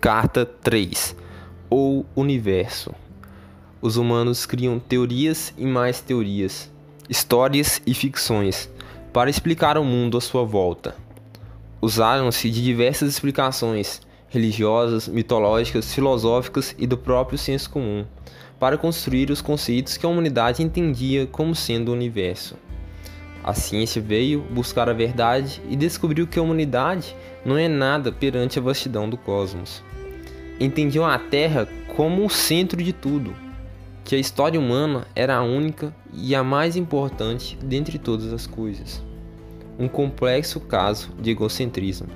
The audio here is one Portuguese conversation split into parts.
Carta 3 ou Universo. Os humanos criam teorias e mais teorias, histórias e ficções para explicar o mundo à sua volta. Usaram-se de diversas explicações religiosas, mitológicas, filosóficas e do próprio senso comum para construir os conceitos que a humanidade entendia como sendo o universo. A ciência veio buscar a verdade e descobriu que a humanidade não é nada perante a vastidão do cosmos. Entendiam a Terra como o centro de tudo, que a história humana era a única e a mais importante dentre todas as coisas. Um complexo caso de egocentrismo.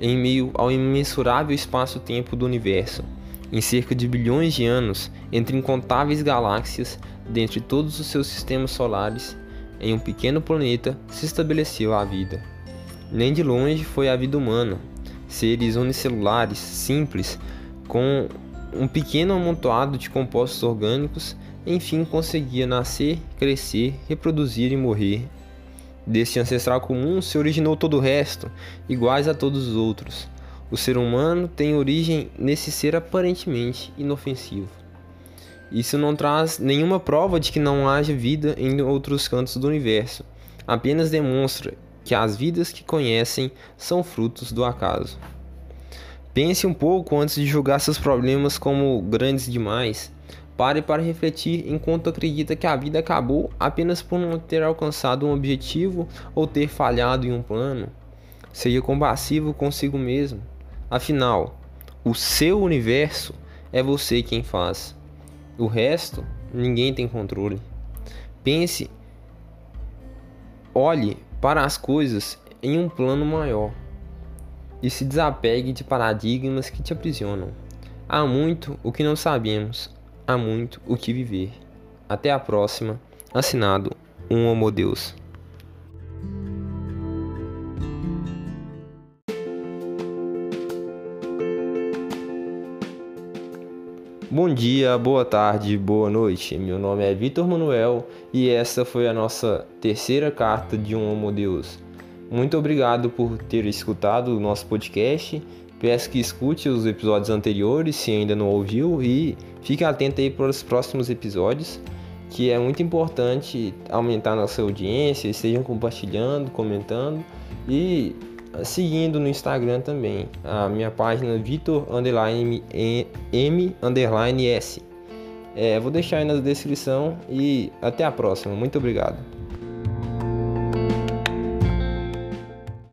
Em meio ao imensurável espaço-tempo do universo, em cerca de bilhões de anos, entre incontáveis galáxias, dentre todos os seus sistemas solares, em um pequeno planeta se estabeleceu a vida. Nem de longe foi a vida humana. Seres unicelulares, simples, com um pequeno amontoado de compostos orgânicos, enfim conseguia nascer, crescer, reproduzir e morrer. Deste ancestral comum se originou todo o resto, iguais a todos os outros. O ser humano tem origem nesse ser aparentemente inofensivo. Isso não traz nenhuma prova de que não haja vida em outros cantos do universo, apenas demonstra que as vidas que conhecem são frutos do acaso. Pense um pouco antes de julgar seus problemas como grandes demais. Pare para refletir enquanto acredita que a vida acabou apenas por não ter alcançado um objetivo ou ter falhado em um plano. Seja compassivo consigo mesmo. Afinal, o seu universo é você quem faz. O resto, ninguém tem controle. Pense, olhe para as coisas em um plano maior e se desapegue de paradigmas que te aprisionam. Há muito o que não sabemos, há muito o que viver. Até a próxima. Assinado Um Homo Deus. Bom dia, boa tarde, boa noite. Meu nome é Vitor Manuel e essa foi a nossa terceira carta de um Homo Deus. Muito obrigado por ter escutado o nosso podcast. Peço que escute os episódios anteriores se ainda não ouviu e fique atento aí para os próximos episódios, que é muito importante aumentar nossa audiência, estejam compartilhando, comentando e seguindo no Instagram também, a minha página Vitor underline M underline S. É, vou deixar aí na descrição e até a próxima. Muito obrigado.